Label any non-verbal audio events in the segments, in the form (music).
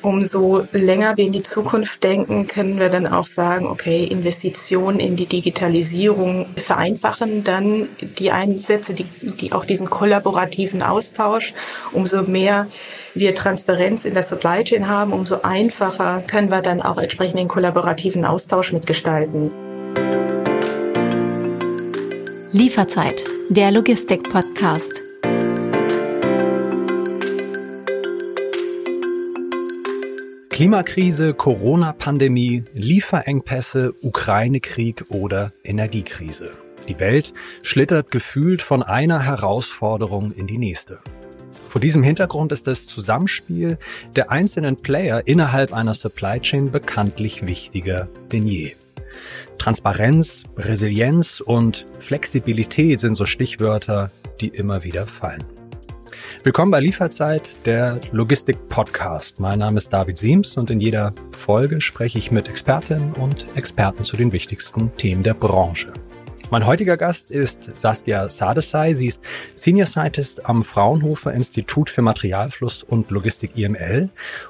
Umso länger wir in die Zukunft denken, können wir dann auch sagen, okay, Investitionen in die Digitalisierung vereinfachen dann die Einsätze, die, die auch diesen kollaborativen Austausch. Umso mehr wir Transparenz in der Supply Chain haben, umso einfacher können wir dann auch entsprechend den kollaborativen Austausch mitgestalten. Lieferzeit, der Logistik-Podcast. Klimakrise, Corona-Pandemie, Lieferengpässe, Ukraine-Krieg oder Energiekrise. Die Welt schlittert gefühlt von einer Herausforderung in die nächste. Vor diesem Hintergrund ist das Zusammenspiel der einzelnen Player innerhalb einer Supply Chain bekanntlich wichtiger denn je. Transparenz, Resilienz und Flexibilität sind so Stichwörter, die immer wieder fallen. Willkommen bei Lieferzeit, der Logistik-Podcast. Mein Name ist David Siems und in jeder Folge spreche ich mit Expertinnen und Experten zu den wichtigsten Themen der Branche. Mein heutiger Gast ist Saskia Sadesai. Sie ist Senior Scientist am Fraunhofer Institut für Materialfluss und Logistik IML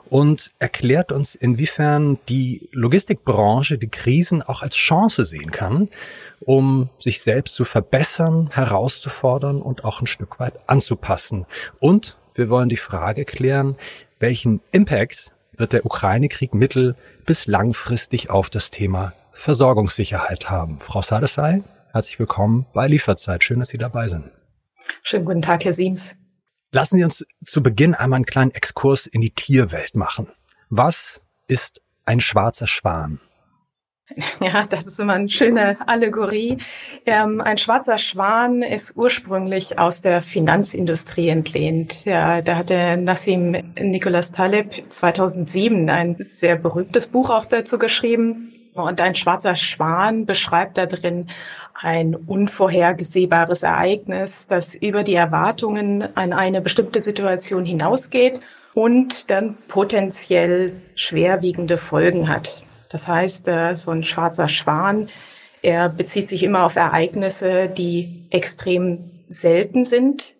und erklärt uns, inwiefern die Logistikbranche die Krisen auch als Chance sehen kann, um sich selbst zu verbessern, herauszufordern und auch ein Stück weit anzupassen. Und wir wollen die Frage klären, welchen Impact wird der Ukraine-Krieg mittel- bis langfristig auf das Thema Versorgungssicherheit haben. Frau Sadesai, Herzlich willkommen bei Lieferzeit. Schön, dass Sie dabei sind. Schönen guten Tag, Herr Siems. Lassen Sie uns zu Beginn einmal einen kleinen Exkurs in die Tierwelt machen. Was ist ein schwarzer Schwan? (laughs) Ja, das ist immer eine schöne Allegorie. Ähm, ein schwarzer Schwan ist ursprünglich aus der Finanzindustrie entlehnt. Ja, da hatte Nassim Nicholas Taleb 2007 ein sehr berühmtes Buch auch dazu geschrieben. Und ein schwarzer Schwan beschreibt da drin ein unvorhergesehbares Ereignis, das über die Erwartungen an eine bestimmte Situation hinausgeht und dann potenziell schwerwiegende Folgen hat. Das heißt, äh, so ein schwarzer Schwan, er bezieht sich immer auf Ereignisse, die extrem selten sind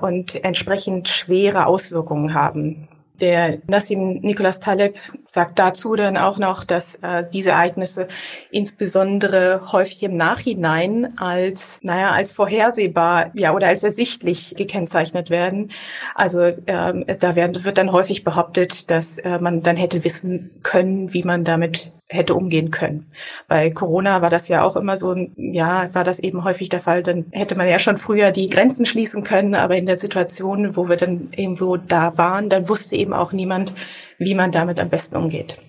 und entsprechend schwere Auswirkungen haben. Der Nassim Nicholas Taleb sagt dazu dann auch noch, dass äh, diese Ereignisse insbesondere häufig im Nachhinein als, naja, als vorhersehbar, ja, oder als ersichtlich gekennzeichnet werden. Also ähm, da werden, wird dann häufig behauptet, dass äh, man dann hätte wissen können, wie man damit hätte umgehen können. Bei Corona war das ja auch immer so, ja, war das eben häufig der Fall. Dann hätte man ja schon früher die Grenzen schließen können, aber in der Situation, wo wir dann irgendwo da waren, dann wusste eben auch niemand, wie man damit am besten umgeht.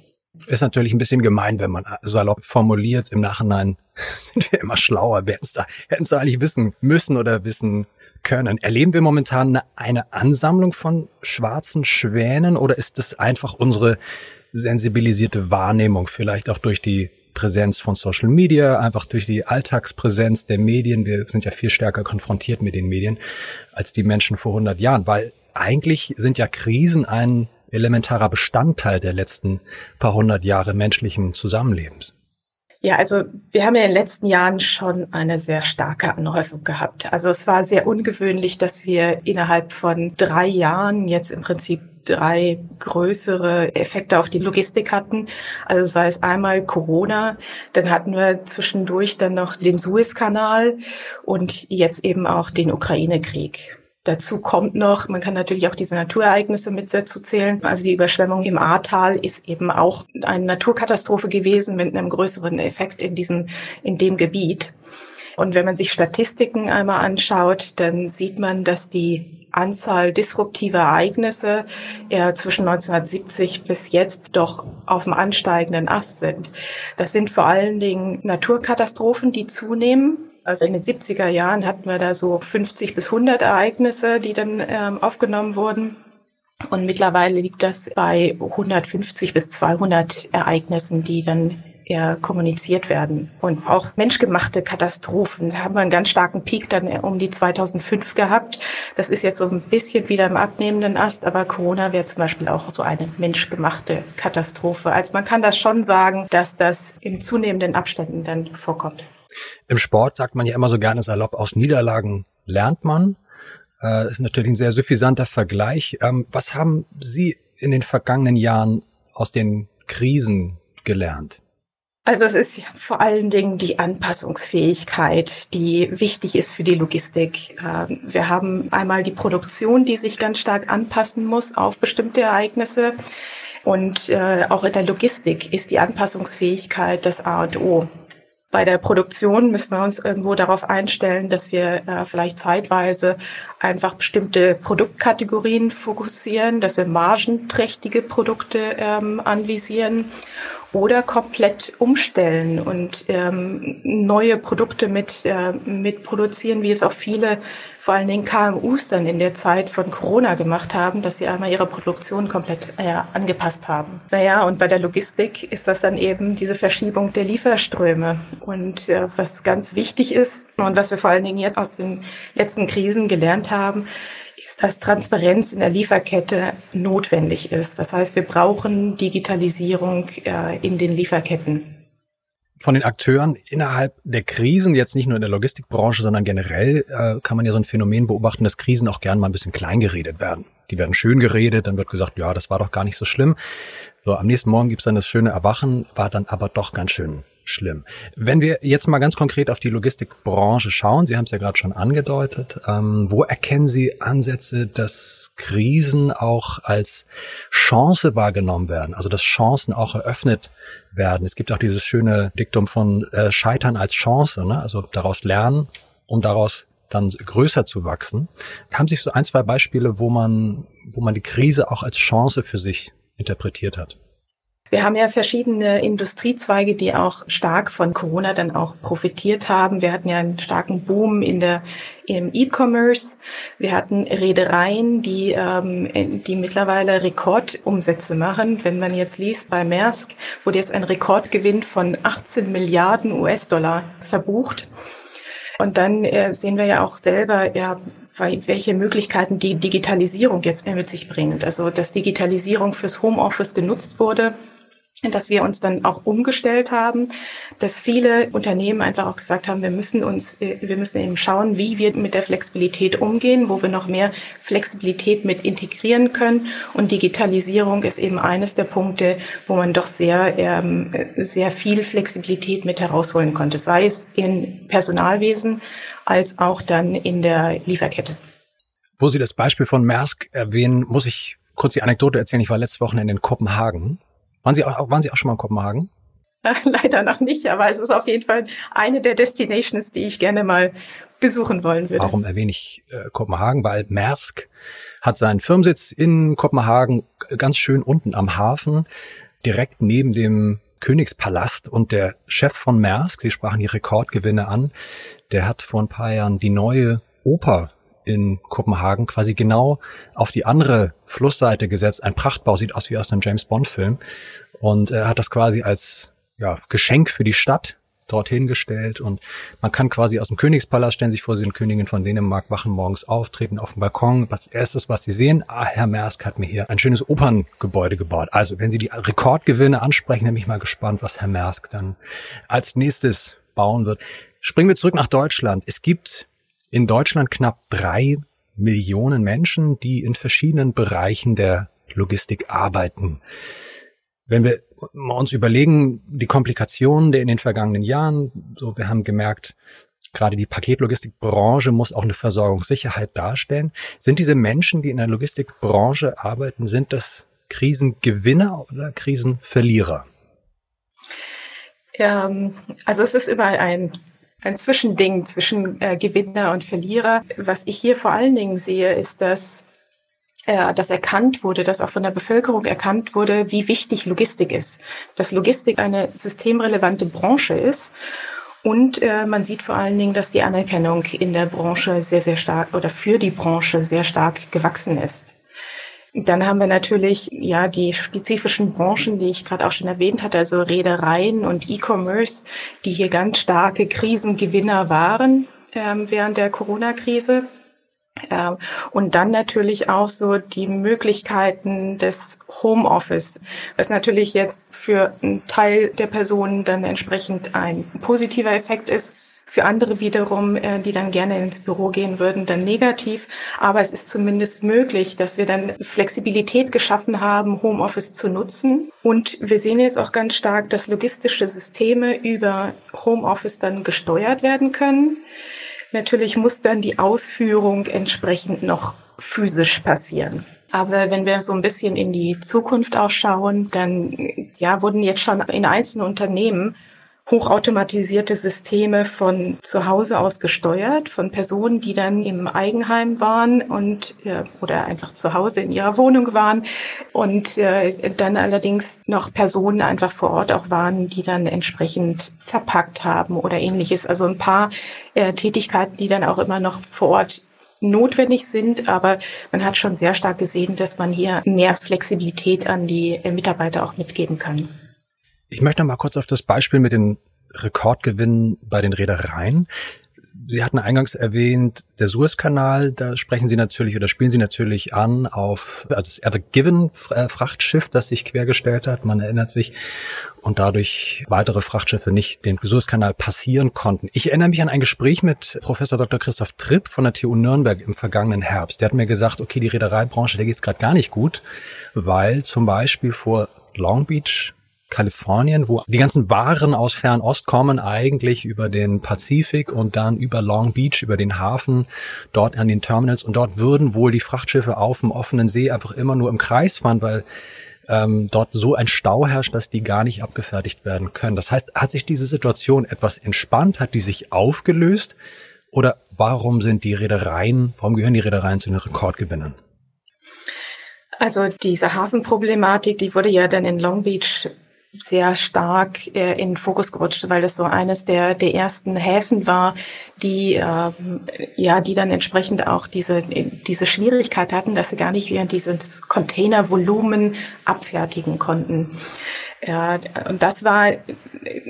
Ist natürlich ein bisschen gemein, wenn man salopp formuliert. Im Nachhinein (laughs) sind wir immer schlauer. Wir hätten es eigentlich wissen müssen oder wissen können. Erleben wir momentan eine Ansammlung von schwarzen Schwänen oder ist das einfach unsere sensibilisierte Wahrnehmung, vielleicht auch durch die Präsenz von Social Media, einfach durch die Alltagspräsenz der Medien. Wir sind ja viel stärker konfrontiert mit den Medien als die Menschen vor 100 Jahren, weil eigentlich sind ja Krisen ein elementarer Bestandteil der letzten paar hundert Jahre menschlichen Zusammenlebens. Ja, also wir haben in den letzten Jahren schon eine sehr starke Anhäufung gehabt. Also es war sehr ungewöhnlich, dass wir innerhalb von drei Jahren jetzt im Prinzip drei größere Effekte auf die Logistik hatten. Also sei es einmal Corona, dann hatten wir zwischendurch dann noch den Suezkanal und jetzt eben auch den Ukraine-Krieg. Dazu kommt noch, man kann natürlich auch diese Naturereignisse mit dazu zählen. Also die Überschwemmung im Ahrtal ist eben auch eine Naturkatastrophe gewesen mit einem größeren Effekt in diesem, in dem Gebiet. Und wenn man sich Statistiken einmal anschaut, dann sieht man, dass die Anzahl disruptiver Ereignisse eher zwischen 1970 bis jetzt doch auf dem ansteigenden Ast sind. Das sind vor allen Dingen Naturkatastrophen, die zunehmen. Also in den 70er Jahren hatten wir da so 50 bis 100 Ereignisse, die dann ähm, aufgenommen wurden. Und mittlerweile liegt das bei 150 bis 200 Ereignissen, die dann eher kommuniziert werden. Und auch menschgemachte Katastrophen da haben wir einen ganz starken Peak dann um die 2005 gehabt. Das ist jetzt so ein bisschen wieder im abnehmenden Ast, aber Corona wäre zum Beispiel auch so eine menschgemachte Katastrophe. Also man kann das schon sagen, dass das in zunehmenden Abständen dann vorkommt. Im Sport sagt man ja immer so gerne salopp, aus Niederlagen lernt man. Äh, ist natürlich ein sehr suffisanter Vergleich. Ähm, was haben Sie in den vergangenen Jahren aus den Krisen gelernt? Also es ist vor allen Dingen die Anpassungsfähigkeit, die wichtig ist für die Logistik. Ähm, wir haben einmal die Produktion, die sich ganz stark anpassen muss auf bestimmte Ereignisse. Und äh, auch in der Logistik ist die Anpassungsfähigkeit das A und O. Bei der Produktion müssen wir uns irgendwo darauf einstellen, dass wir äh, vielleicht zeitweise einfach bestimmte Produktkategorien fokussieren, dass wir margenträchtige Produkte ähm, anvisieren oder komplett umstellen und ähm, neue Produkte mit, äh, mit produzieren, wie es auch viele, vor allen Dingen KMUs dann in der Zeit von Corona gemacht haben, dass sie einmal ihre Produktion komplett äh, angepasst haben. Naja, und bei der Logistik ist das dann eben diese Verschiebung der Lieferströme. Und äh, was ganz wichtig ist und was wir vor allen Dingen jetzt aus den letzten Krisen gelernt haben, ist, dass Transparenz in der Lieferkette notwendig ist. Das heißt, wir brauchen Digitalisierung äh, in den Lieferketten. Von den Akteuren innerhalb der Krisen, jetzt nicht nur in der Logistikbranche, sondern generell, äh, kann man ja so ein Phänomen beobachten, dass Krisen auch gern mal ein bisschen klein geredet werden. Die werden schön geredet, dann wird gesagt, ja, das war doch gar nicht so schlimm. So, am nächsten Morgen gibt's dann das schöne Erwachen, war dann aber doch ganz schön schlimm. Wenn wir jetzt mal ganz konkret auf die Logistikbranche schauen, Sie haben es ja gerade schon angedeutet, ähm, wo erkennen Sie Ansätze, dass Krisen auch als Chance wahrgenommen werden, also dass Chancen auch eröffnet werden? Es gibt auch dieses schöne Diktum von äh, Scheitern als Chance, ne? also daraus lernen, um daraus dann größer zu wachsen. Haben Sie so ein, zwei Beispiele, wo man, wo man die Krise auch als Chance für sich interpretiert hat? Wir haben ja verschiedene Industriezweige, die auch stark von Corona dann auch profitiert haben. Wir hatten ja einen starken Boom in der im E-Commerce. Wir hatten Reedereien, die ähm, die mittlerweile Rekordumsätze machen. Wenn man jetzt liest, bei Maersk wurde jetzt ein Rekordgewinn von 18 Milliarden US-Dollar verbucht. Und dann äh, sehen wir ja auch selber, ja, welche Möglichkeiten die Digitalisierung jetzt mit sich bringt. Also, dass Digitalisierung fürs Homeoffice genutzt wurde, dass wir uns dann auch umgestellt haben, dass viele Unternehmen einfach auch gesagt haben, wir müssen uns, äh, wir müssen eben schauen, wie wir mit der Flexibilität umgehen, wo wir noch mehr Flexibilität mit integrieren können. Und Digitalisierung ist eben eines der Punkte, wo man doch sehr, ähm, sehr viel Flexibilität mit herausholen konnte, sei es in Personalwesen als auch dann in der Lieferkette. Wo Sie das Beispiel von Maersk erwähnen, muss ich kurz die Anekdote erzählen. Ich war letzte Woche in Kopenhagen waren Sie auch, waren Sie auch schon mal in Kopenhagen? (laughs) Leider noch nicht, aber es ist auf jeden Fall eine der Destinations, die ich gerne mal besuchen wollen würde. Warum erwähne ich äh, Kopenhagen? Weil Maersk hat seinen Firmensitz in Kopenhagen ganz schön unten am Hafen, direkt neben dem Königspalast und der Chef von Maersk, Sie sprachen die Rekordgewinne an, der hat vor ein paar Jahren die neue Oper in Kopenhagen quasi genau auf die andere Flussseite gesetzt. Ein Prachtbau sieht aus wie aus einem James Bond Film und er hat das quasi als ja, Geschenk für die Stadt dorthin gestellt und man kann quasi aus dem Königspalast, stellen sich vor, sie sind Königin von Dänemark, wachen morgens auf, treten auf den Balkon. Was erstes, was sie sehen, ah, Herr Maersk hat mir hier ein schönes Operngebäude gebaut. Also, wenn Sie die Rekordgewinne ansprechen, bin ich mal gespannt, was Herr Maersk dann als nächstes bauen wird. Springen wir zurück nach Deutschland. Es gibt in Deutschland knapp drei Millionen Menschen, die in verschiedenen Bereichen der Logistik arbeiten. Wenn wir uns überlegen, die Komplikationen der in den vergangenen Jahren, so wir haben gemerkt, gerade die Paketlogistikbranche muss auch eine Versorgungssicherheit darstellen. Sind diese Menschen, die in der Logistikbranche arbeiten, sind das Krisengewinner oder Krisenverlierer? Ja, also es ist immer ein ein Zwischending zwischen äh, Gewinner und Verlierer. Was ich hier vor allen Dingen sehe, ist, dass äh, dass erkannt wurde, dass auch von der Bevölkerung erkannt wurde, wie wichtig Logistik ist. Dass Logistik eine systemrelevante Branche ist. Und äh, man sieht vor allen Dingen, dass die Anerkennung in der Branche sehr, sehr stark oder für die Branche sehr stark gewachsen ist. Dann haben wir natürlich ja die spezifischen Branchen, die ich gerade auch schon erwähnt hatte, also Reedereien und E-Commerce, die hier ganz starke Krisengewinner waren ähm, während der Corona-Krise. Ähm, und dann natürlich auch so die Möglichkeiten des Homeoffice, was natürlich jetzt für einen Teil der Personen dann entsprechend ein positiver Effekt ist, Für andere wiederum, äh, die dann gerne ins Büro gehen würden, dann negativ. Aber es ist zumindest möglich, dass wir dann Flexibilität geschaffen haben, Homeoffice zu nutzen. Und wir sehen jetzt auch ganz stark, dass logistische Systeme über Homeoffice dann gesteuert werden können. Natürlich muss dann die Ausführung entsprechend noch physisch passieren. Aber wenn wir so ein bisschen in die Zukunft auch schauen, dann ja, wurden jetzt schon in einzelnen Unternehmen hochautomatisierte Systeme von zu Hause aus gesteuert, von Personen, die dann im Eigenheim waren und oder einfach zu Hause in ihrer Wohnung waren und äh, dann allerdings noch Personen einfach vor Ort auch waren, die dann entsprechend verpackt haben oder ähnliches. Also ein paar äh, Tätigkeiten, die dann auch immer noch vor Ort notwendig sind, aber man hat schon sehr stark gesehen, dass man hier mehr Flexibilität an die Mitarbeiter auch mitgeben kann. Ich möchte noch mal kurz auf das Beispiel mit den Rekordgewinnen bei den Reedereien. Sie hatten eingangs erwähnt, der Suezkanal, da sprechen Sie natürlich oder spielen Sie natürlich an auf also das Ever Given äh, Frachtschiff, das sich quergestellt hat. Man erinnert sich und dadurch weitere Frachtschiffe nicht den Suezkanal passieren konnten. Ich erinnere mich an ein Gespräch mit Professor Dr. Christoph Tripp von der TU Nürnberg im vergangenen Herbst. Der hat mir gesagt, okay, die Reedereibranche, der geht es gerade gar nicht gut, weil zum Beispiel vor Long Beach Kalifornien, wo die ganzen Waren aus Fernost kommen, eigentlich über den Pazifik und dann über Long Beach, über den Hafen, dort an den Terminals. Und dort würden wohl die Frachtschiffe auf dem offenen See einfach immer nur im Kreis fahren, weil ähm, dort so ein Stau herrscht, dass die gar nicht abgefertigt werden können. Das heißt, hat sich diese Situation etwas entspannt? Hat die sich aufgelöst? Oder warum sind die Reedereien, warum gehören die Reedereien zu den Rekordgewinnern? Also diese Hafenproblematik, die wurde ja dann in Long Beach sehr stark äh, in den Fokus gerutscht, weil das so eines der, der ersten Häfen war, die äh, ja, die dann entsprechend auch diese diese Schwierigkeit hatten, dass sie gar nicht wieder dieses Containervolumen abfertigen konnten. Ja, und das war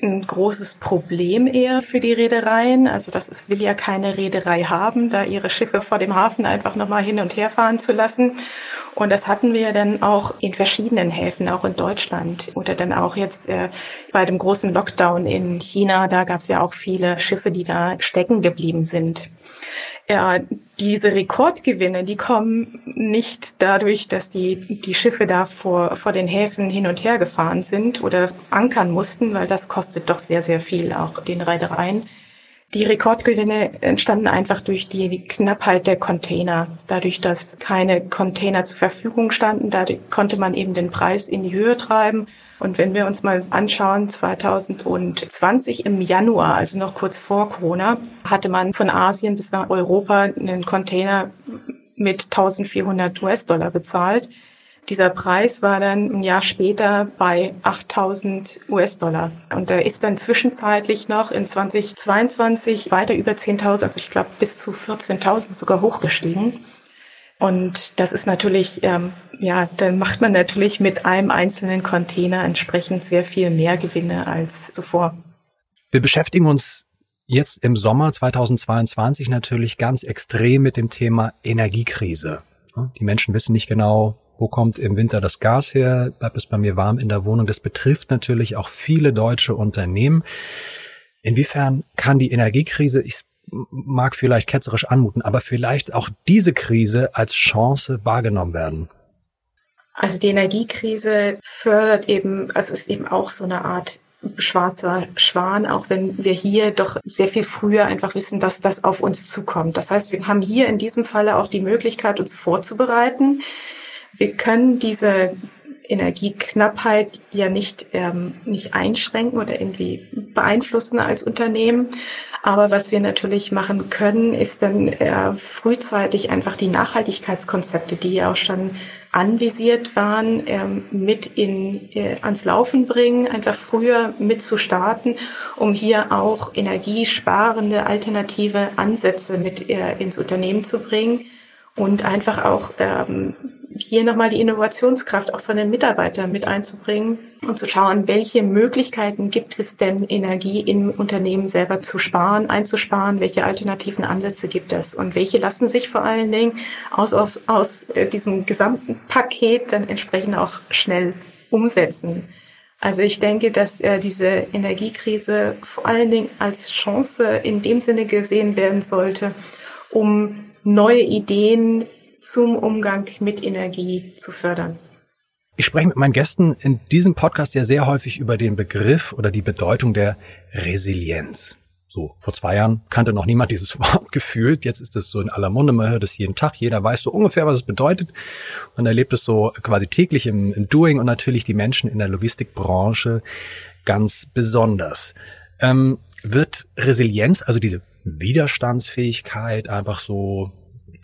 ein großes Problem eher für die Reedereien. Also das ist, will ja keine Reederei haben, da ihre Schiffe vor dem Hafen einfach nochmal hin und her fahren zu lassen. Und das hatten wir dann auch in verschiedenen Häfen, auch in Deutschland. Oder dann auch jetzt äh, bei dem großen Lockdown in China, da gab es ja auch viele Schiffe, die da stecken geblieben sind. Ja, diese Rekordgewinne, die kommen nicht dadurch, dass die, die Schiffe da vor, vor den Häfen hin und her gefahren sind oder ankern mussten, weil das kostet doch sehr, sehr viel auch den Reedereien. Die Rekordgewinne entstanden einfach durch die Knappheit der Container. Dadurch, dass keine Container zur Verfügung standen, da konnte man eben den Preis in die Höhe treiben. Und wenn wir uns mal anschauen, 2020 im Januar, also noch kurz vor Corona, hatte man von Asien bis nach Europa einen Container mit 1400 US-Dollar bezahlt. Dieser Preis war dann ein Jahr später bei 8000 US-Dollar. Und er ist dann zwischenzeitlich noch in 2022 weiter über 10.000, also ich glaube bis zu 14.000 sogar hochgestiegen. Und das ist natürlich, ähm, ja, dann macht man natürlich mit einem einzelnen Container entsprechend sehr viel mehr Gewinne als zuvor. Wir beschäftigen uns jetzt im Sommer 2022 natürlich ganz extrem mit dem Thema Energiekrise. Die Menschen wissen nicht genau, wo kommt im Winter das Gas her? Bleibt es bei mir warm in der Wohnung? Das betrifft natürlich auch viele deutsche Unternehmen. Inwiefern kann die Energiekrise, ich mag vielleicht ketzerisch anmuten, aber vielleicht auch diese Krise als Chance wahrgenommen werden? Also die Energiekrise fördert eben, also ist eben auch so eine Art schwarzer Schwan, auch wenn wir hier doch sehr viel früher einfach wissen, dass das auf uns zukommt. Das heißt, wir haben hier in diesem Falle auch die Möglichkeit, uns vorzubereiten. Wir können diese Energieknappheit ja nicht, ähm, nicht einschränken oder irgendwie beeinflussen als Unternehmen. Aber was wir natürlich machen können, ist dann äh, frühzeitig einfach die Nachhaltigkeitskonzepte, die ja auch schon anvisiert waren, ähm, mit in, äh, ans Laufen bringen, einfach früher mit zu starten, um hier auch energiesparende alternative Ansätze mit äh, ins Unternehmen zu bringen und einfach auch ähm, hier nochmal die Innovationskraft auch von den Mitarbeitern mit einzubringen und zu schauen, welche Möglichkeiten gibt es denn, Energie im Unternehmen selber zu sparen, einzusparen, welche alternativen Ansätze gibt es und welche lassen sich vor allen Dingen aus, aus, aus äh, diesem gesamten Paket dann entsprechend auch schnell umsetzen. Also ich denke, dass äh, diese Energiekrise vor allen Dingen als Chance in dem Sinne gesehen werden sollte, um neue Ideen zum Umgang mit Energie zu fördern. Ich spreche mit meinen Gästen in diesem Podcast ja sehr häufig über den Begriff oder die Bedeutung der Resilienz. So, vor zwei Jahren kannte noch niemand dieses (laughs) Wort gefühlt. Jetzt ist es so in aller Munde, man hört es jeden Tag. Jeder weiß so ungefähr, was es bedeutet. Man erlebt es so quasi täglich im, im Doing und natürlich die Menschen in der Logistikbranche ganz besonders. Ähm, wird Resilienz, also diese Widerstandsfähigkeit, einfach so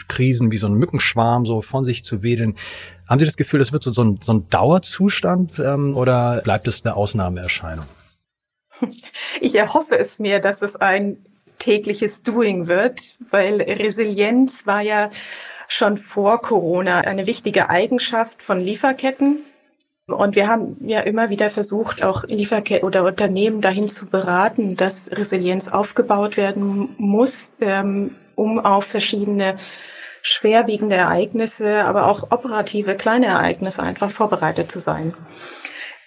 Krisen wie so ein Mückenschwarm so von sich zu wedeln. Haben Sie das Gefühl, das wird so, so, ein, so ein Dauerzustand ähm, oder bleibt es eine Ausnahmeerscheinung? (laughs) Ich erhoffe es mir, dass es ein tägliches Doing wird, weil Resilienz war ja schon vor Corona eine wichtige Eigenschaft von Lieferketten. Und wir haben ja immer wieder versucht, auch Lieferketten oder Unternehmen dahin zu beraten, dass Resilienz aufgebaut werden muss, ähm, um auf verschiedene schwerwiegende Ereignisse, aber auch operative kleine Ereignisse einfach vorbereitet zu sein.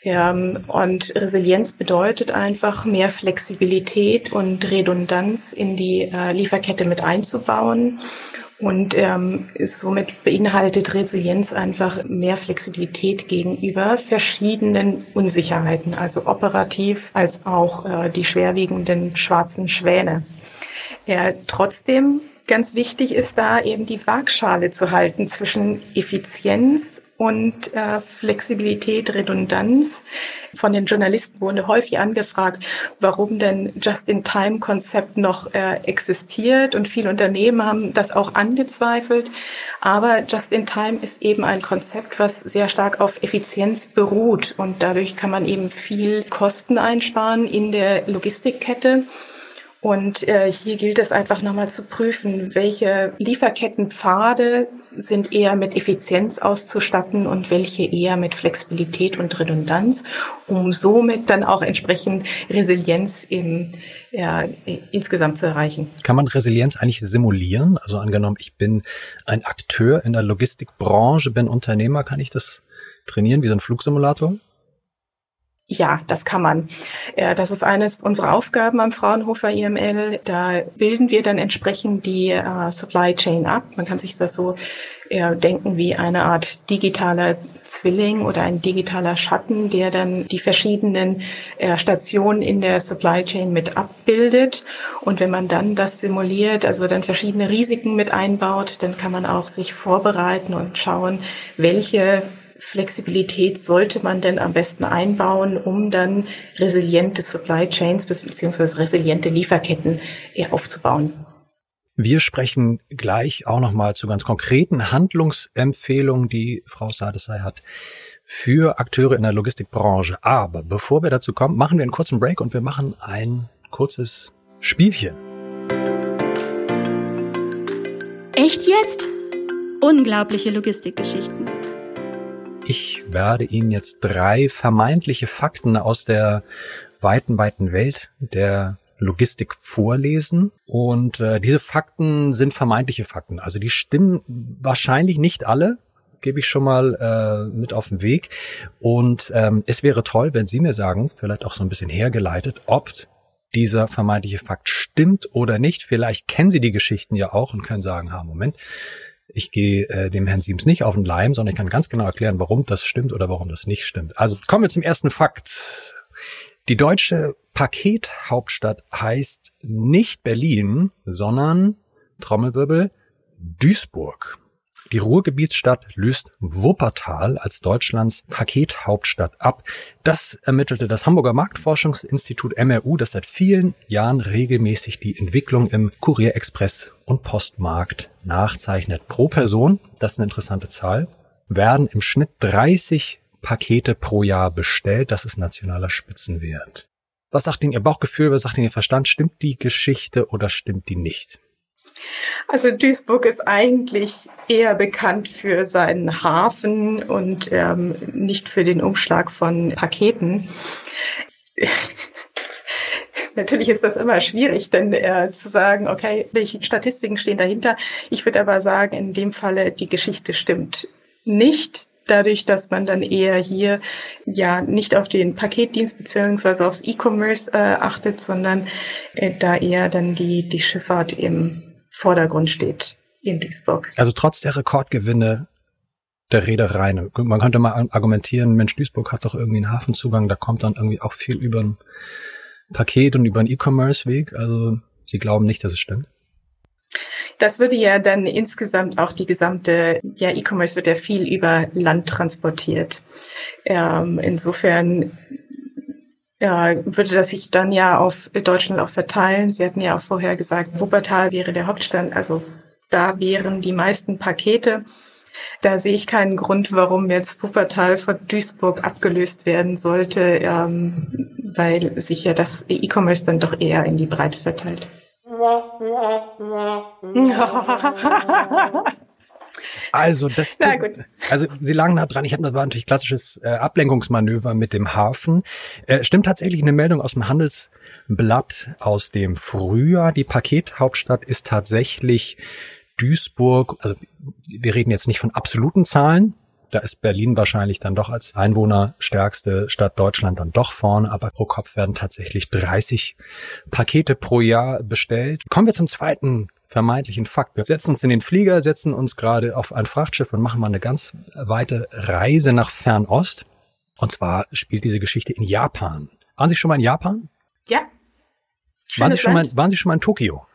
Ja, und Resilienz bedeutet einfach mehr Flexibilität und Redundanz in die äh, Lieferkette mit einzubauen. Und ähm, somit beinhaltet Resilienz einfach mehr Flexibilität gegenüber verschiedenen Unsicherheiten, also operativ als auch äh, die schwerwiegenden schwarzen Schwäne. Ja, trotzdem ganz wichtig ist da eben die Waagschale zu halten zwischen Effizienz und äh, Flexibilität, Redundanz. Von den Journalisten wurde häufig angefragt, warum denn Just-in-Time-Konzept noch äh, existiert. Und viele Unternehmen haben das auch angezweifelt. Aber Just-in-Time ist eben ein Konzept, was sehr stark auf Effizienz beruht. Und dadurch kann man eben viel Kosten einsparen in der Logistikkette. Und äh, hier gilt es einfach nochmal zu prüfen, welche Lieferkettenpfade sind eher mit Effizienz auszustatten und welche eher mit Flexibilität und Redundanz, um somit dann auch entsprechend Resilienz im, ja, insgesamt zu erreichen. Kann man Resilienz eigentlich simulieren? Also angenommen, ich bin ein Akteur in der Logistikbranche, bin Unternehmer, kann ich das trainieren wie so ein Flugsimulator? Ja, das kann man. Das ist eines unserer Aufgaben am Fraunhofer IML. Da bilden wir dann entsprechend die äh, Supply Chain ab. Man kann sich das so denken wie eine Art digitaler Zwilling oder ein digitaler Schatten, der dann die verschiedenen Stationen in der Supply Chain mit abbildet. Und wenn man dann das simuliert, also dann verschiedene Risiken mit einbaut, dann kann man auch sich vorbereiten und schauen, welche Flexibilität sollte man denn am besten einbauen, um dann resiliente Supply Chains bzw. resiliente Lieferketten aufzubauen? Wir sprechen gleich auch nochmal zu ganz konkreten Handlungsempfehlungen, die Frau Sadesai hat für Akteure in der Logistikbranche. Aber bevor wir dazu kommen, machen wir einen kurzen Break und wir machen ein kurzes Spielchen. Echt jetzt? Unglaubliche Logistikgeschichten. Ich werde Ihnen jetzt drei vermeintliche Fakten aus der weiten, weiten Welt der Logistik vorlesen. Und äh, diese Fakten sind vermeintliche Fakten. Also die stimmen wahrscheinlich nicht alle, gebe ich schon mal äh, mit auf den Weg. Und ähm, es wäre toll, wenn Sie mir sagen, vielleicht auch so ein bisschen hergeleitet, ob dieser vermeintliche Fakt stimmt oder nicht. Vielleicht kennen Sie die Geschichten ja auch und können sagen, ha, Moment, ich gehe äh, dem Herrn Siems nicht auf den Leim, sondern ich kann ganz genau erklären, warum das stimmt oder warum das nicht stimmt. Also kommen wir zum ersten Fakt. Die deutsche Pakethauptstadt heißt nicht Berlin, sondern Trommelwirbel Duisburg. Die Ruhrgebietsstadt löst Wuppertal als Deutschlands Pakethauptstadt ab. Das ermittelte das Hamburger Marktforschungsinstitut MRU, das seit vielen Jahren regelmäßig die Entwicklung im Kurierexpress und Postmarkt nachzeichnet. Pro Person, das ist eine interessante Zahl, werden im Schnitt 30 Pakete pro Jahr bestellt. Das ist nationaler Spitzenwert. Was sagt Ihnen Ihr Bauchgefühl, was sagt Ihnen Ihr Verstand? Stimmt die Geschichte oder stimmt die nicht? Also Duisburg ist eigentlich eher bekannt für seinen Hafen und ähm, nicht für den Umschlag von Paketen. (laughs) Natürlich ist das immer schwierig, denn äh, zu sagen, okay, welche Statistiken stehen dahinter. Ich würde aber sagen, in dem Falle, die Geschichte stimmt nicht. dadurch, dass man dann eher hier ja nicht auf den Paketdienst beziehungsweise aufs E-Commerce äh, achtet, sondern äh, da eher dann die, die Schifffahrt im Vordergrund steht in Duisburg. Also trotz der Rekordgewinne der Reedereien. Man könnte mal argumentieren, Mensch, Duisburg hat doch irgendwie einen Hafenzugang, da kommt dann irgendwie auch viel über ein Paket und über einen E-Commerce-Weg. Also Sie glauben nicht, dass es stimmt? Das würde ja dann insgesamt auch die gesamte, ja, E-Commerce wird ja viel über Land transportiert. Ähm, insofern ja, würde das sich dann ja auf Deutschland auch verteilen. Sie hatten ja auch vorher gesagt, Wuppertal wäre der Hauptstand, also da wären die meisten Pakete. Da sehe ich keinen Grund, warum jetzt Wuppertal von Duisburg abgelöst werden sollte, ähm, weil sich ja das E-Commerce dann doch eher in die Breite verteilt. (laughs) (laughs) Also das, also Sie lagen nah dran. Ich habe das war natürlich klassisches äh, Ablenkungsmanöver mit dem Hafen. Äh, stimmt tatsächlich eine Meldung aus dem Handelsblatt aus dem Frühjahr. Die Pakethauptstadt ist tatsächlich Duisburg. Also wir reden jetzt nicht von absoluten Zahlen, da ist Berlin wahrscheinlich dann doch als einwohnerstärkste Stadt Deutschland dann doch vorne, aber pro Kopf werden tatsächlich 30 Pakete pro Jahr bestellt. Kommen wir zum zweiten vermeintlichen Fakt. Wir setzen uns in den Flieger, setzen uns gerade auf ein Frachtschiff und machen mal eine ganz weite Reise nach Fernost. Und zwar spielt diese Geschichte in Japan. Waren Sie schon mal in Japan? Ja. Waren Sie, schon mal, waren Sie schon mal in Tokio?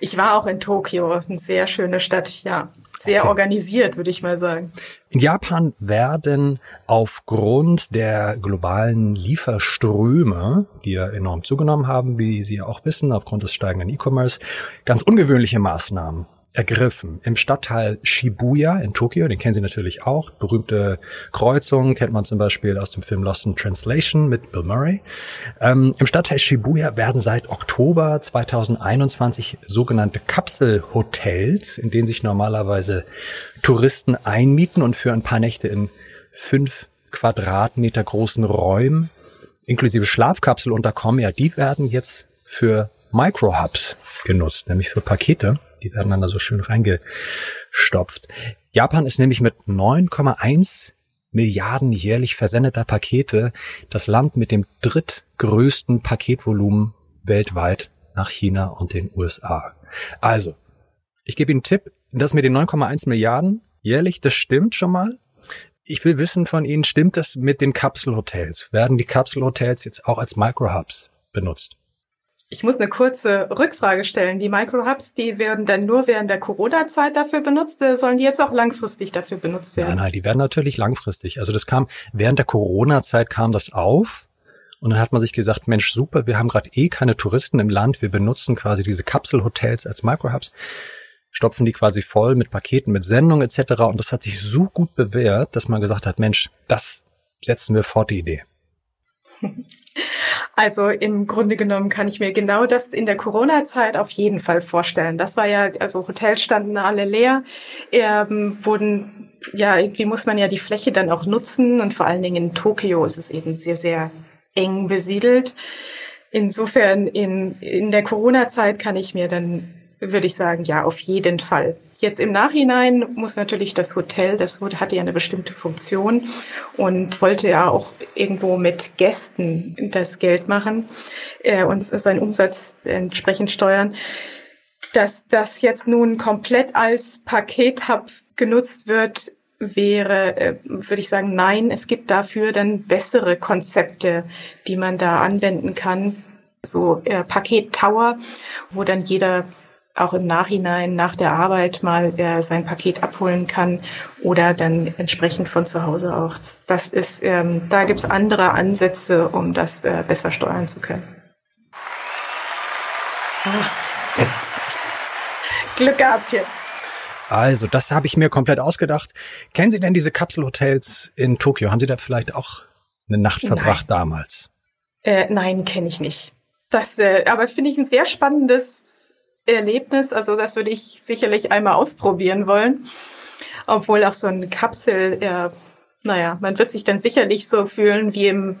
Ich war auch in Tokio, eine sehr schöne Stadt, ja. Sehr okay. organisiert, würde ich mal sagen. In Japan werden aufgrund der globalen Lieferströme, die ja enorm zugenommen haben, wie Sie ja auch wissen, aufgrund des steigenden E-Commerce, ganz ungewöhnliche Maßnahmen ergriffen. Im Stadtteil Shibuya in Tokio, den kennen Sie natürlich auch, berühmte Kreuzung, kennt man zum Beispiel aus dem Film Lost in Translation mit Bill Murray. Ähm, Im Stadtteil Shibuya werden seit Oktober 2021 sogenannte Kapselhotels, in denen sich normalerweise Touristen einmieten und für ein paar Nächte in fünf Quadratmeter großen Räumen inklusive Schlafkapsel unterkommen, ja, die werden jetzt für Microhubs genutzt, nämlich für Pakete. Die werden dann da so schön reingestopft. Japan ist nämlich mit 9,1 Milliarden jährlich versendeter Pakete das Land mit dem drittgrößten Paketvolumen weltweit nach China und den USA. Also, ich gebe Ihnen einen Tipp, das mit den 9,1 Milliarden jährlich, das stimmt schon mal. Ich will wissen von Ihnen, stimmt das mit den Kapselhotels? Werden die Kapselhotels jetzt auch als Microhubs benutzt? Ich muss eine kurze Rückfrage stellen. Die Microhubs, die werden dann nur während der Corona-Zeit dafür benutzt oder sollen die jetzt auch langfristig dafür benutzt werden? Nein, nein, die werden natürlich langfristig. Also das kam, während der Corona-Zeit kam das auf und dann hat man sich gesagt, Mensch, super, wir haben gerade eh keine Touristen im Land, wir benutzen quasi diese Kapselhotels als Microhubs, stopfen die quasi voll mit Paketen, mit Sendungen etc. Und das hat sich so gut bewährt, dass man gesagt hat, Mensch, das setzen wir fort, die Idee. (laughs) Also im Grunde genommen kann ich mir genau das in der Corona-Zeit auf jeden Fall vorstellen. Das war ja, also Hotels standen alle leer, ähm, wurden, ja, irgendwie muss man ja die Fläche dann auch nutzen und vor allen Dingen in Tokio ist es eben sehr, sehr eng besiedelt. Insofern in, in der Corona-Zeit kann ich mir dann, würde ich sagen, ja, auf jeden Fall Jetzt im Nachhinein muss natürlich das Hotel, das hatte ja eine bestimmte Funktion und wollte ja auch irgendwo mit Gästen das Geld machen äh, und seinen Umsatz entsprechend steuern. Dass das jetzt nun komplett als Pakethub genutzt wird, wäre, äh, würde ich sagen, nein. Es gibt dafür dann bessere Konzepte, die man da anwenden kann. So äh, Paket Tower, wo dann jeder auch im Nachhinein nach der Arbeit mal äh, sein Paket abholen kann oder dann entsprechend von zu Hause auch. Das ist, ähm, da gibt's andere Ansätze, um das äh, besser steuern zu können. Glück gehabt hier. Also, das habe ich mir komplett ausgedacht. Kennen Sie denn diese Kapselhotels in Tokio? Haben Sie da vielleicht auch eine Nacht verbracht nein. damals? Äh, nein, kenne ich nicht. Das, äh, aber finde ich ein sehr spannendes Erlebnis. Also das würde ich sicherlich einmal ausprobieren wollen. Obwohl auch so eine Kapsel, ja, naja, man wird sich dann sicherlich so fühlen wie im,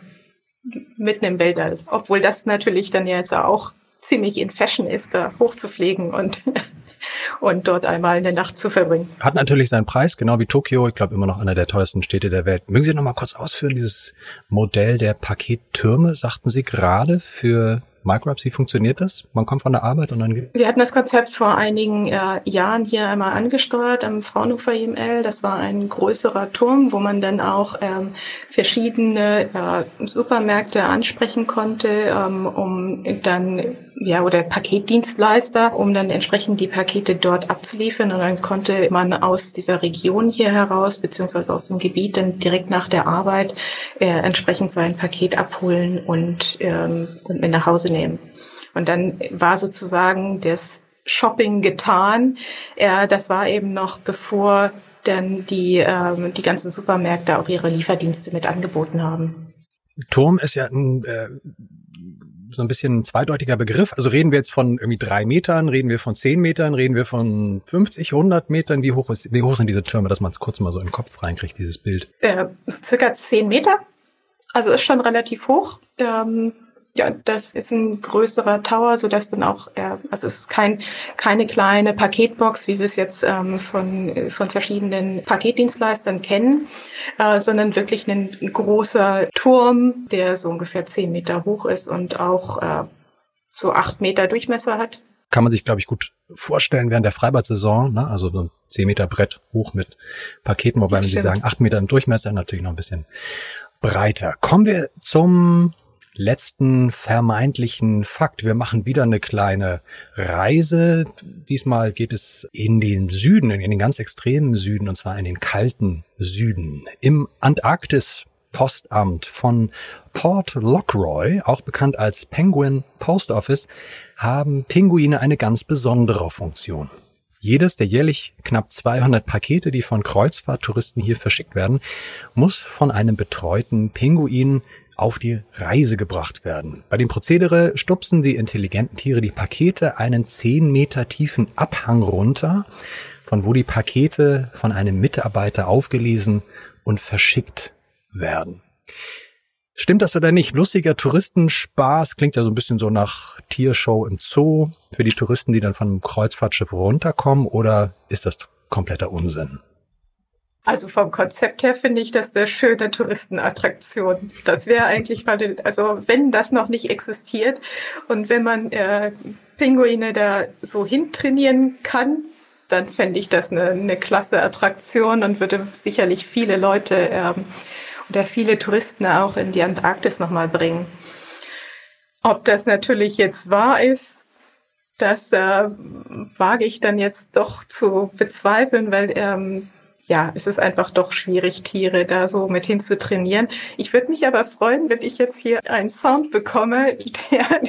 mitten im Weltall. Obwohl das natürlich dann jetzt auch ziemlich in Fashion ist, da hochzufliegen und (laughs) und dort einmal eine Nacht zu verbringen. Hat natürlich seinen Preis, genau wie Tokio. Ich glaube immer noch einer der teuersten Städte der Welt. Mögen Sie noch mal kurz ausführen, dieses Modell der Pakettürme, sagten Sie gerade, für Microbes, wie funktioniert das? Man kommt von der Arbeit und dann Wir hatten das Konzept vor einigen äh, Jahren hier einmal angesteuert am Fraunhofer IML. Das war ein größerer Turm, wo man dann auch ähm, verschiedene äh, Supermärkte ansprechen konnte, ähm, um dann ja, oder Paketdienstleister, um dann entsprechend die Pakete dort abzuliefern. Und dann konnte man aus dieser Region hier heraus, beziehungsweise aus dem Gebiet, dann direkt nach der Arbeit äh, entsprechend sein Paket abholen und, ähm, und mit nach Hause nehmen. Und dann war sozusagen das Shopping getan. Äh, das war eben noch bevor dann die, ähm, die ganzen Supermärkte auch ihre Lieferdienste mit angeboten haben. Turm ist ja ein äh, so ein bisschen ein zweideutiger Begriff. Also reden wir jetzt von irgendwie drei Metern, reden wir von zehn Metern, reden wir von 50, 100 Metern. Wie hoch, ist, wie hoch sind diese Türme, dass man es kurz mal so den Kopf reinkriegt, dieses Bild? Äh, circa zehn Meter. Also ist schon relativ hoch. Ähm, ja, das ist ein größerer Tower, so dass dann auch, äh, also es ist kein, keine kleine Paketbox, wie wir es jetzt ähm, von, von verschiedenen Paketdienstleistern kennen, äh, sondern wirklich ein großer Turm, der so ungefähr zehn Meter hoch ist und auch äh, so acht Meter Durchmesser hat. Kann man sich, glaube ich, gut vorstellen während der Freibad-Saison, ne? also so ein zehn Meter Brett hoch mit Paketen, wobei Sie sagen, acht Meter im Durchmesser natürlich noch ein bisschen breiter. Kommen wir zum letzten vermeintlichen Fakt. Wir machen wieder eine kleine Reise. Diesmal geht es in den Süden, in den ganz extremen Süden, und zwar in den kalten Süden. Im Antarktis Postamt von Port Lockroy, auch bekannt als Penguin Post Office, haben Pinguine eine ganz besondere Funktion. Jedes der jährlich knapp 200 Pakete, die von Kreuzfahrttouristen hier verschickt werden, muss von einem betreuten Pinguin auf die Reise gebracht werden. Bei dem Prozedere stupsen die intelligenten Tiere die Pakete einen 10 Meter tiefen Abhang runter, von wo die Pakete von einem Mitarbeiter aufgelesen und verschickt werden. Stimmt das oder nicht? Lustiger Touristenspaß klingt ja so ein bisschen so nach Tiershow im Zoo für die Touristen, die dann von einem Kreuzfahrtschiff runterkommen, oder ist das kompletter Unsinn? Also vom Konzept her finde ich das eine schöne Touristenattraktion. Das wäre eigentlich mal, also wenn das noch nicht existiert und wenn man äh, Pinguine da so hintrainieren kann, dann fände ich das eine, eine klasse Attraktion und würde sicherlich viele Leute ähm, oder viele Touristen auch in die Antarktis nochmal bringen. Ob das natürlich jetzt wahr ist, das äh, wage ich dann jetzt doch zu bezweifeln, weil ähm, ja, es ist einfach doch schwierig, Tiere da so mit hin zu trainieren. Ich würde mich aber freuen, wenn ich jetzt hier einen Sound bekomme, der,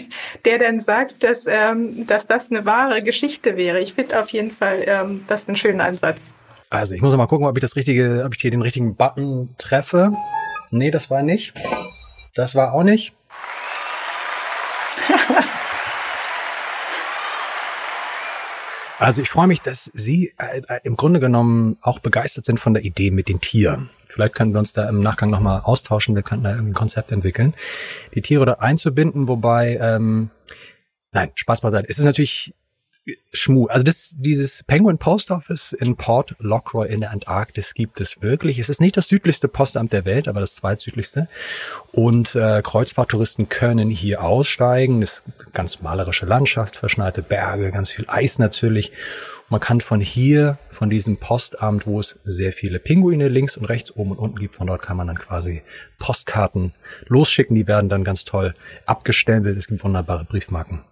der dann sagt, dass, ähm, dass das eine wahre Geschichte wäre. Ich finde auf jeden Fall ähm, das einen schönen Ansatz. Also ich muss mal gucken, ob ich das richtige, ob ich hier den richtigen Button treffe. Nee, das war nicht. Das war auch nicht. (laughs) Also ich freue mich, dass Sie äh, äh, im Grunde genommen auch begeistert sind von der Idee mit den Tieren. Vielleicht können wir uns da im Nachgang nochmal austauschen. Wir könnten da irgendwie ein Konzept entwickeln, die Tiere da einzubinden. Wobei, ähm, nein, Spaß beiseite. Es ist natürlich Schmu. Also das, dieses Penguin Post Office in Port Lockroy in der Antarktis gibt es wirklich. Es ist nicht das südlichste Postamt der Welt, aber das zweitsüdlichste. Und äh, Kreuzfahrttouristen können hier aussteigen. Es ist ganz malerische Landschaft, verschneite Berge, ganz viel Eis natürlich. Und man kann von hier, von diesem Postamt, wo es sehr viele Pinguine links und rechts, oben und unten gibt, von dort kann man dann quasi Postkarten losschicken. Die werden dann ganz toll abgestempelt. Es gibt wunderbare Briefmarken.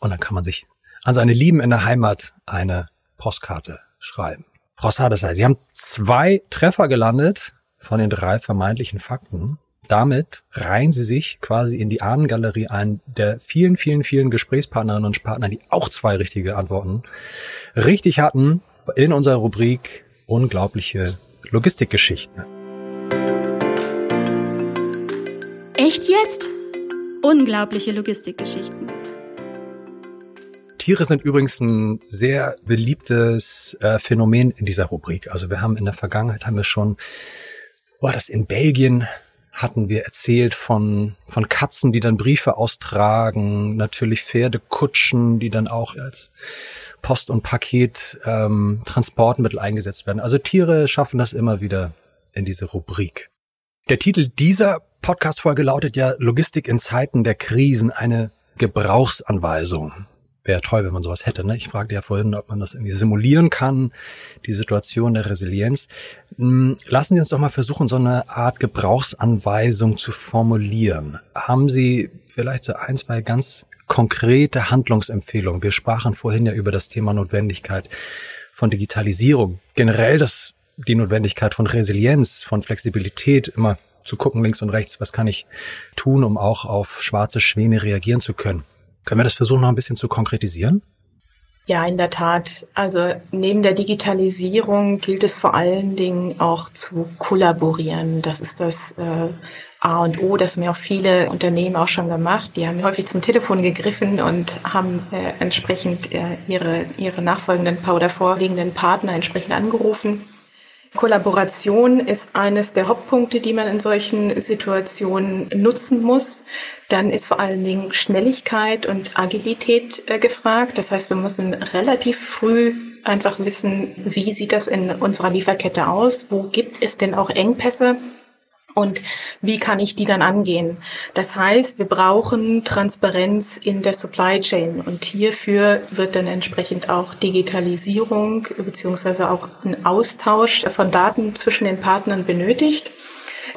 Und dann kann man sich an seine Lieben in der Heimat eine Postkarte schreiben. Frau Sadesai, Sie haben zwei Treffer gelandet von den drei vermeintlichen Fakten. Damit reihen Sie sich quasi in die Ahnengalerie ein der vielen, vielen, vielen Gesprächspartnerinnen und Partner, die auch zwei richtige Antworten richtig hatten in unserer Rubrik Unglaubliche Logistikgeschichten. Echt jetzt? Unglaubliche Logistikgeschichten. Tiere sind übrigens ein sehr beliebtes äh, Phänomen in dieser Rubrik. Also wir haben in der Vergangenheit haben wir schon, war das in Belgien hatten wir erzählt von, von Katzen, die dann Briefe austragen, natürlich Pferdekutschen, die dann auch als Post- und Paket ähm, Transportmittel eingesetzt werden. Also Tiere schaffen das immer wieder in diese Rubrik. Der Titel dieser Podcast-Folge lautet ja Logistik in Zeiten der Krisen, eine Gebrauchsanweisung. Wäre toll, wenn man sowas hätte. Ne? Ich fragte ja vorhin, ob man das irgendwie simulieren kann, die Situation der Resilienz. Hm, lassen Sie uns doch mal versuchen, so eine Art Gebrauchsanweisung zu formulieren. Haben Sie vielleicht so ein, zwei ganz konkrete Handlungsempfehlungen? Wir sprachen vorhin ja über das Thema Notwendigkeit von Digitalisierung. Generell das, die Notwendigkeit von Resilienz, von Flexibilität, immer zu gucken links und rechts, was kann ich tun, um auch auf schwarze Schwäne reagieren zu können. Können wir das versuchen, noch ein bisschen zu konkretisieren? Ja, in der Tat. Also neben der Digitalisierung gilt es vor allen Dingen auch zu kollaborieren. Das ist das äh, A und O, das haben ja auch viele Unternehmen auch schon gemacht. Die haben häufig zum Telefon gegriffen und haben äh, entsprechend äh, ihre, ihre nachfolgenden oder vorliegenden Partner entsprechend angerufen Kollaboration ist eines der Hauptpunkte, die man in solchen Situationen nutzen muss. Dann ist vor allen Dingen Schnelligkeit und Agilität äh, gefragt. Das heißt, wir müssen relativ früh einfach wissen, wie sieht das in unserer Lieferkette aus? Wo gibt es denn auch Engpässe? und wie kann ich die dann angehen. Das heißt, wir brauchen Transparenz in der Supply Chain und hierfür wird dann entsprechend auch Digitalisierung beziehungsweise auch ein Austausch von Daten zwischen den Partnern benötigt.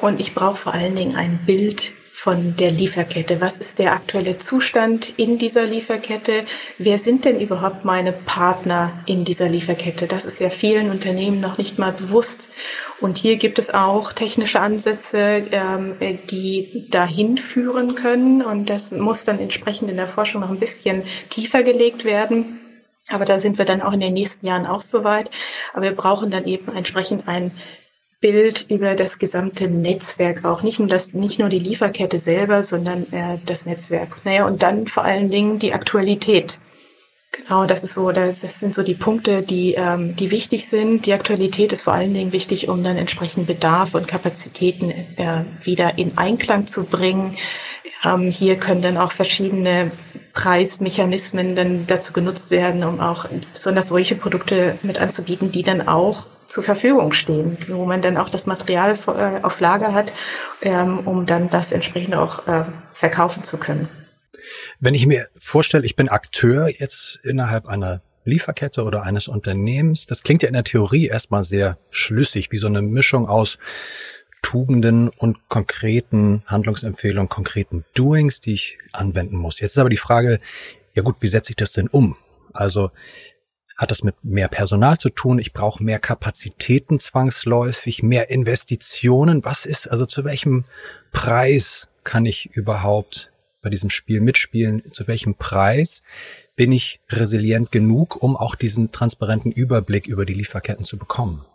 Und ich brauche vor allen Dingen ein Bild von der Lieferkette. Was ist der aktuelle Zustand in dieser Lieferkette? Wer sind denn überhaupt meine Partner in dieser Lieferkette? Das ist ja vielen Unternehmen noch nicht mal bewusst. Und hier gibt es auch technische Ansätze, ähm, die dahin führen können. Und das muss dann entsprechend in der Forschung noch ein bisschen tiefer gelegt werden. Aber da sind wir dann auch in den nächsten Jahren auch soweit. Aber wir brauchen dann eben entsprechend ein Bild über das gesamte Netzwerk auch. Nicht nur, das, nicht nur die Lieferkette selber, sondern äh, das Netzwerk. Naja, und dann vor allen Dingen die Aktualität. Genau, das ist so, das, das sind so die Punkte, die, ähm, die wichtig sind. Die Aktualität ist vor allen Dingen wichtig, um dann entsprechend Bedarf und Kapazitäten äh, wieder in Einklang zu bringen. Ähm, hier können dann auch verschiedene Preismechanismen dann dazu genutzt werden, um auch besonders solche Produkte mit anzubieten, die dann auch zur Verfügung stehen, wo man dann auch das Material äh, auf Lager hat, ähm, um dann das entsprechend auch äh, verkaufen zu können. Wenn ich mir vorstelle, ich bin Akteur jetzt innerhalb einer Lieferkette oder eines Unternehmens, das klingt ja in der Theorie erstmal sehr schlüssig, wie so eine Mischung aus Tugenden und konkreten Handlungsempfehlungen, konkreten Doings, die ich anwenden muss. Jetzt ist aber die Frage, ja gut, wie setze ich das denn um? Also hat das mit mehr Personal zu tun? Ich brauche mehr Kapazitäten zwangsläufig, mehr Investitionen. Was ist also zu welchem Preis kann ich überhaupt bei diesem Spiel mitspielen? Zu welchem Preis bin ich resilient genug, um auch diesen transparenten Überblick über die Lieferketten zu bekommen?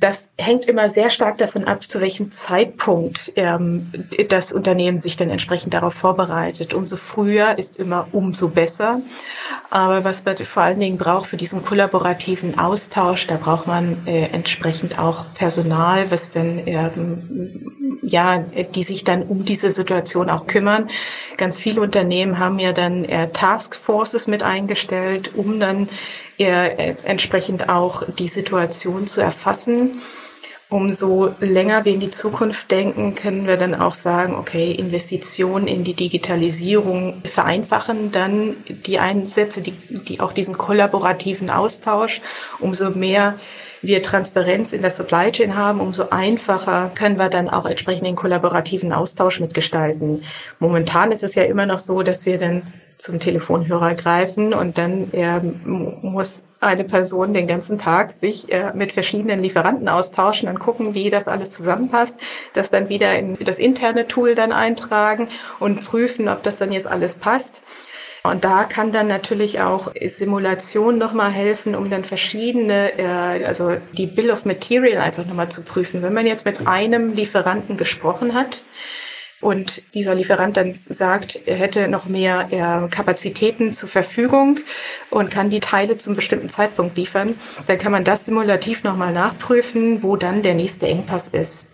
Das hängt immer sehr stark davon ab, zu welchem Zeitpunkt ähm, das Unternehmen sich dann entsprechend darauf vorbereitet. Umso früher ist immer umso besser. Aber was man vor allen Dingen braucht für diesen kollaborativen Austausch, da braucht man äh, entsprechend auch Personal, was dann ähm, ja, die sich dann um diese Situation auch kümmern. Ganz viele Unternehmen haben ja dann äh, Taskforces mit eingestellt, um dann entsprechend auch die Situation zu erfassen. Umso länger wir in die Zukunft denken, können wir dann auch sagen, okay, Investitionen in die Digitalisierung vereinfachen dann die Einsätze, die, die auch diesen kollaborativen Austausch. Umso mehr wir Transparenz in der Supply Chain haben, umso einfacher können wir dann auch entsprechend den kollaborativen Austausch mitgestalten. Momentan ist es ja immer noch so, dass wir dann zum Telefonhörer greifen und dann äh, muss eine Person den ganzen Tag sich äh, mit verschiedenen Lieferanten austauschen und gucken, wie das alles zusammenpasst, das dann wieder in das interne Tool dann eintragen und prüfen, ob das dann jetzt alles passt. Und da kann dann natürlich auch Simulation nochmal helfen, um dann verschiedene, äh, also die Bill of Material einfach nochmal zu prüfen. Wenn man jetzt mit einem Lieferanten gesprochen hat, und dieser Lieferant dann sagt, er hätte noch mehr äh, Kapazitäten zur Verfügung und kann die Teile zum bestimmten Zeitpunkt liefern, dann kann man das simulativ nochmal nachprüfen, wo dann der nächste Engpass ist.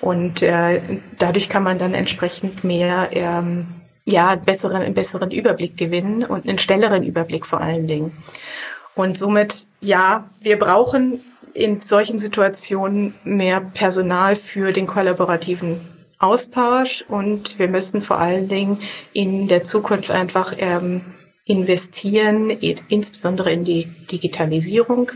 Und äh, dadurch kann man dann entsprechend mehr ähm, ja, besseren, einen besseren Überblick gewinnen und einen schnelleren Überblick vor allen Dingen. Und somit, ja, wir brauchen in solchen Situationen mehr Personal für den kollaborativen Austausch und wir müssen vor allen Dingen in der Zukunft einfach ähm, investieren, insbesondere in die Digitalisierung.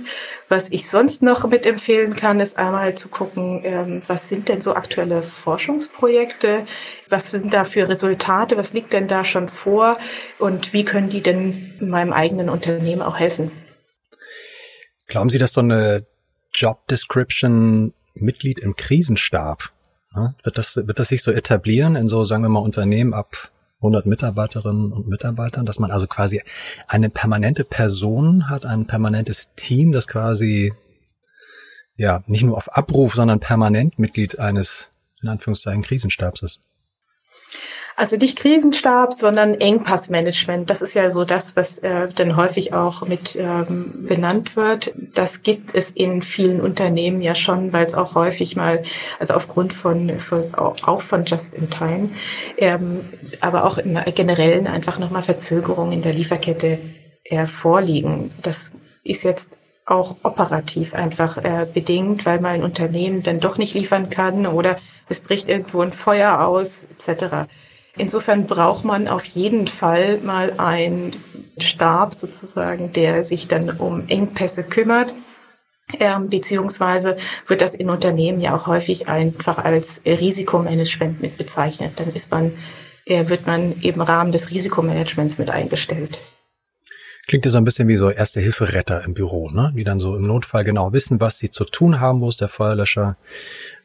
Was ich sonst noch mitempfehlen kann, ist einmal zu gucken, ähm, was sind denn so aktuelle Forschungsprojekte, was sind da für Resultate, was liegt denn da schon vor und wie können die denn meinem eigenen Unternehmen auch helfen? Glauben Sie, dass so eine Job Description Mitglied im Krisenstab Ne? Wird das, wird das sich so etablieren in so, sagen wir mal, Unternehmen ab 100 Mitarbeiterinnen und Mitarbeitern, dass man also quasi eine permanente Person hat, ein permanentes Team, das quasi ja nicht nur auf Abruf, sondern permanent Mitglied eines in Anführungszeichen Krisenstabs ist. Also nicht Krisenstab, sondern Engpassmanagement. Das ist ja so das, was äh, dann häufig auch mit ähm, benannt wird. Das gibt es in vielen Unternehmen ja schon, weil es auch häufig mal, also aufgrund von, von auch von Just in Time, ähm, aber auch im generellen einfach nochmal Verzögerungen in der Lieferkette äh, vorliegen. Das ist jetzt auch operativ einfach äh, bedingt, weil mal ein Unternehmen dann doch nicht liefern kann oder es bricht irgendwo ein Feuer aus etc. Insofern braucht man auf jeden Fall mal einen Stab sozusagen, der sich dann um Engpässe kümmert. Ähm, beziehungsweise wird das in Unternehmen ja auch häufig einfach als Risikomanagement mit bezeichnet. Dann ist man, äh, wird man im Rahmen des Risikomanagements mit eingestellt. Klingt ja so ein bisschen wie so Erste-Hilfe-Retter im Büro, ne? Die dann so im Notfall genau wissen, was sie zu tun haben, wo ist der Feuerlöscher,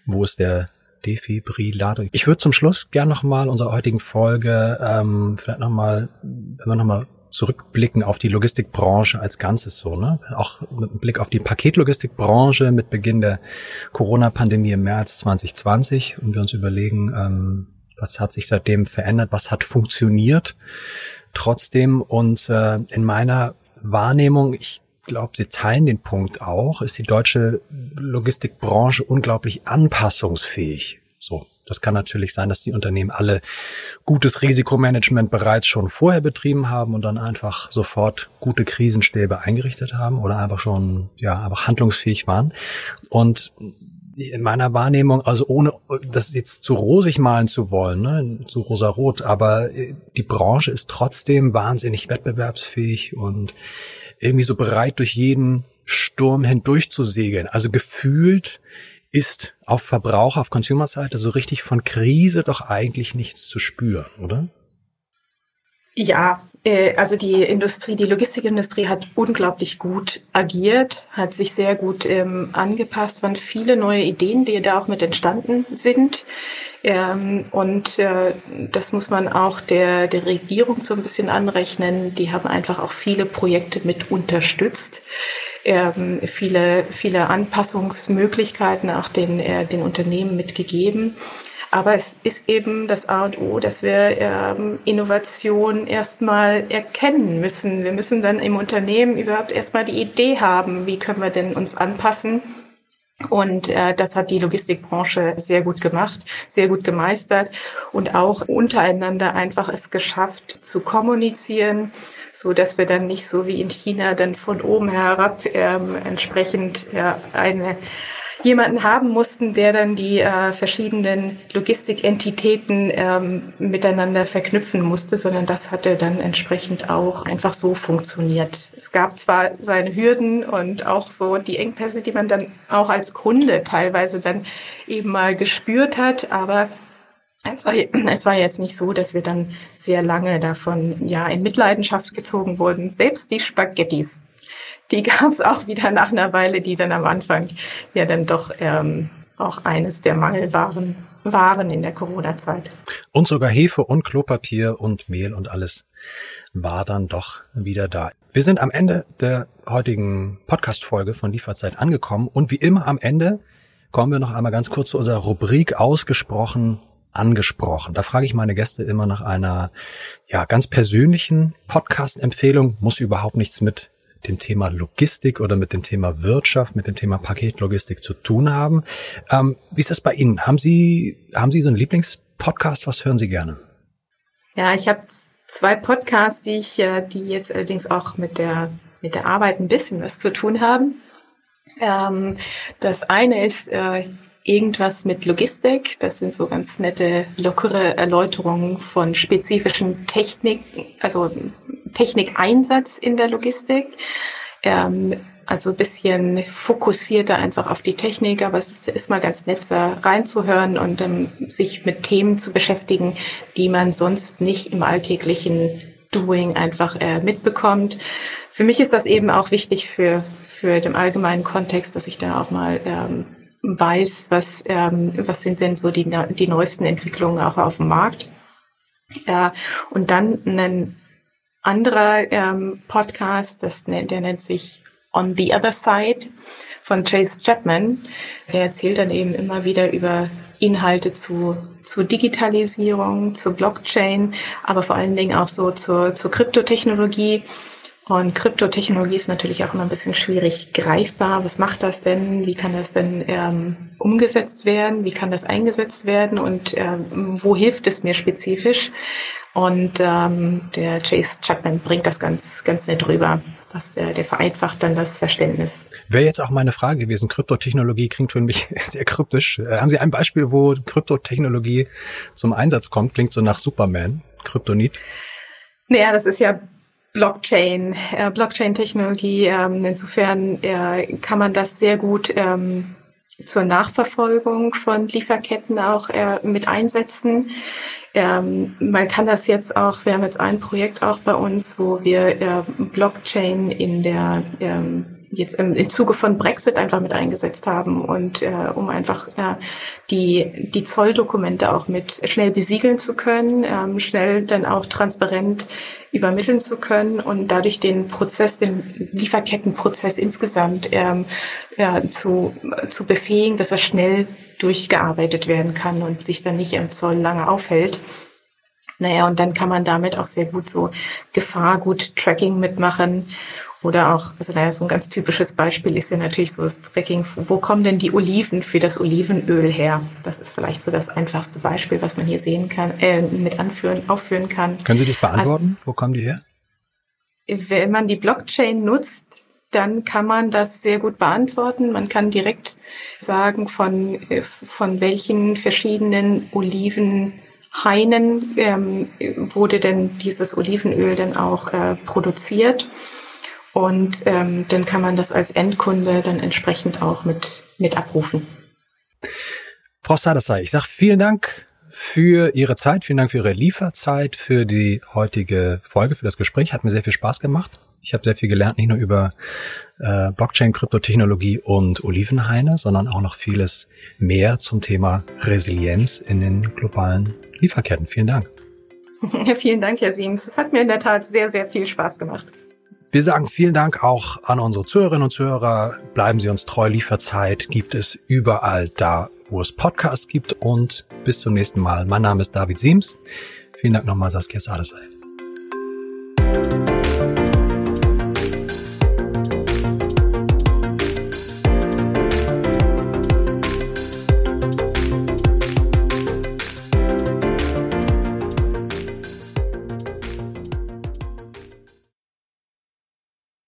wo ist der Defibrillator. Ich würde zum Schluss gern nochmal unserer heutigen Folge ähm, vielleicht nochmal, wenn wir nochmal zurückblicken auf die Logistikbranche als Ganzes so, ne? Auch mit Blick auf die Paketlogistikbranche mit Beginn der Corona-Pandemie im März 2020 und wir uns überlegen, ähm, was hat sich seitdem verändert, was hat funktioniert trotzdem und äh, in meiner Wahrnehmung, ich glaube, Sie teilen den Punkt auch, ist die deutsche Logistikbranche unglaublich anpassungsfähig. So. Das kann natürlich sein, dass die Unternehmen alle gutes Risikomanagement bereits schon vorher betrieben haben und dann einfach sofort gute Krisenstäbe eingerichtet haben oder einfach schon, ja, einfach handlungsfähig waren. Und in meiner Wahrnehmung, also ohne das jetzt zu rosig malen zu wollen, ne, zu rosarot, aber die Branche ist trotzdem wahnsinnig wettbewerbsfähig und irgendwie so bereit, durch jeden Sturm hindurch zu segeln. Also gefühlt ist auf Verbraucher, auf Consumer-Seite so richtig von Krise doch eigentlich nichts zu spüren, oder? Ja, also die Industrie, die Logistikindustrie hat unglaublich gut agiert, hat sich sehr gut ähm, angepasst, waren viele neue Ideen, die da auch mit entstanden sind. Ähm, und äh, das muss man auch der, der Regierung so ein bisschen anrechnen. Die haben einfach auch viele Projekte mit unterstützt. Ähm, viele, viele Anpassungsmöglichkeiten auch den, äh, den Unternehmen mitgegeben. Aber es ist eben das A und O, dass wir ähm, Innovation erstmal erkennen müssen. Wir müssen dann im Unternehmen überhaupt erstmal die Idee haben, wie können wir denn uns anpassen. Und äh, das hat die Logistikbranche sehr gut gemacht, sehr gut gemeistert und auch untereinander einfach es geschafft zu kommunizieren, so dass wir dann nicht so wie in China dann von oben herab ähm, entsprechend ja, eine jemanden haben mussten, der dann die äh, verschiedenen Logistikentitäten ähm, miteinander verknüpfen musste, sondern das hatte dann entsprechend auch einfach so funktioniert. Es gab zwar seine Hürden und auch so die Engpässe, die man dann auch als Kunde teilweise dann eben mal gespürt hat, aber es war, (clears throat) es war jetzt nicht so, dass wir dann sehr lange davon ja in Mitleidenschaft gezogen wurden. Selbst die Spaghettis die gab es auch wieder nach einer Weile, die dann am Anfang ja dann doch ähm, auch eines der Mangelwaren waren in der Corona-Zeit. Und sogar Hefe und Klopapier und Mehl und alles war dann doch wieder da. Wir sind am Ende der heutigen Podcast-Folge von Lieferzeit angekommen und wie immer am Ende kommen wir noch einmal ganz kurz zu unserer Rubrik ausgesprochen angesprochen. Da frage ich meine Gäste immer nach einer ja ganz persönlichen Podcast-Empfehlung. Muss überhaupt nichts mit dem Thema Logistik oder mit dem Thema Wirtschaft, mit dem Thema Paketlogistik zu tun haben. Ähm, wie ist das bei Ihnen? Haben Sie haben Sie so einen Lieblingspodcast? Was hören Sie gerne? Ja, ich habe zwei Podcasts, die ich, äh, die jetzt allerdings auch mit der mit der Arbeit ein bisschen was zu tun haben. Ähm, das eine ist äh, irgendwas mit Logistik. Das sind so ganz nette, lockere Erläuterungen von spezifischen Technik, also Technikeinsatz in der Logistik. Ähm, also ein bisschen fokussierter einfach auf die Technik, aber es ist, ist mal ganz nett, da reinzuhören und ähm, sich mit Themen zu beschäftigen, die man sonst nicht im alltäglichen Doing einfach äh, mitbekommt. Für mich ist das eben auch wichtig für, für den allgemeinen Kontext, dass ich da auch mal ähm, weiß, was, ähm, was sind denn so die, die neuesten Entwicklungen auch auf dem Markt. Ja, und dann ein anderer ähm, Podcast, das, der nennt sich On the Other Side von Chase Chapman. Der erzählt dann eben immer wieder über Inhalte zu, zu Digitalisierung, zu Blockchain, aber vor allen Dingen auch so zur, zur Kryptotechnologie und Kryptotechnologie ist natürlich auch immer ein bisschen schwierig greifbar. Was macht das denn? Wie kann das denn ähm, umgesetzt werden? Wie kann das eingesetzt werden? Und ähm, wo hilft es mir spezifisch? Und ähm, der Chase Chapman bringt das ganz, ganz nett rüber. Das, äh, der vereinfacht dann das Verständnis. Wäre jetzt auch meine Frage gewesen. Kryptotechnologie klingt für mich (laughs) sehr kryptisch. Äh, haben Sie ein Beispiel, wo Kryptotechnologie zum Einsatz kommt? Klingt so nach Superman, Kryptonit. Naja, das ist ja Blockchain, äh, Blockchain-Technologie. Ähm, insofern äh, kann man das sehr gut ähm, zur Nachverfolgung von Lieferketten auch äh, mit einsetzen. Ähm, man kann das jetzt auch, wir haben jetzt ein Projekt auch bei uns, wo wir äh, Blockchain in der ähm, jetzt im, im Zuge von Brexit einfach mit eingesetzt haben und äh, um einfach äh, die, die Zolldokumente auch mit schnell besiegeln zu können, ähm, schnell dann auch transparent übermitteln zu können und dadurch den Prozess, den Lieferkettenprozess insgesamt ähm, ja, zu, zu befähigen, dass er schnell durchgearbeitet werden kann und sich dann nicht im Zoll lange aufhält. Naja, und dann kann man damit auch sehr gut so Gefahrgut Tracking mitmachen oder auch, also naja, so ein ganz typisches Beispiel ist ja natürlich so das Tracking, wo kommen denn die Oliven für das Olivenöl her? Das ist vielleicht so das einfachste Beispiel, was man hier sehen kann, äh, mit anführen, aufführen kann. Können Sie das beantworten? Also, wo kommen die her? Wenn man die Blockchain nutzt, dann kann man das sehr gut beantworten. Man kann direkt sagen, von, äh, von welchen verschiedenen Olivenhainen ähm, wurde denn dieses Olivenöl denn auch äh, produziert. Und ähm, dann kann man das als Endkunde dann entsprechend auch mit, mit abrufen. Frau Sadasai, ich sage vielen Dank für Ihre Zeit, vielen Dank für Ihre Lieferzeit, für die heutige Folge, für das Gespräch. Hat mir sehr viel Spaß gemacht. Ich habe sehr viel gelernt, nicht nur über äh, Blockchain, Kryptotechnologie und Olivenhaine, sondern auch noch vieles mehr zum Thema Resilienz in den globalen Lieferketten. Vielen Dank. (laughs) Ja, vielen Dank, Herr Siems. Es hat mir in der Tat sehr, sehr viel Spaß gemacht. Wir sagen vielen Dank auch an unsere Zuhörerinnen und Zuhörer. Bleiben Sie uns treu. Lieferzeit gibt es überall da, wo es Podcasts gibt. Und bis zum nächsten Mal. Mein Name ist David Siems. Vielen Dank nochmal, Saskia Sadesay.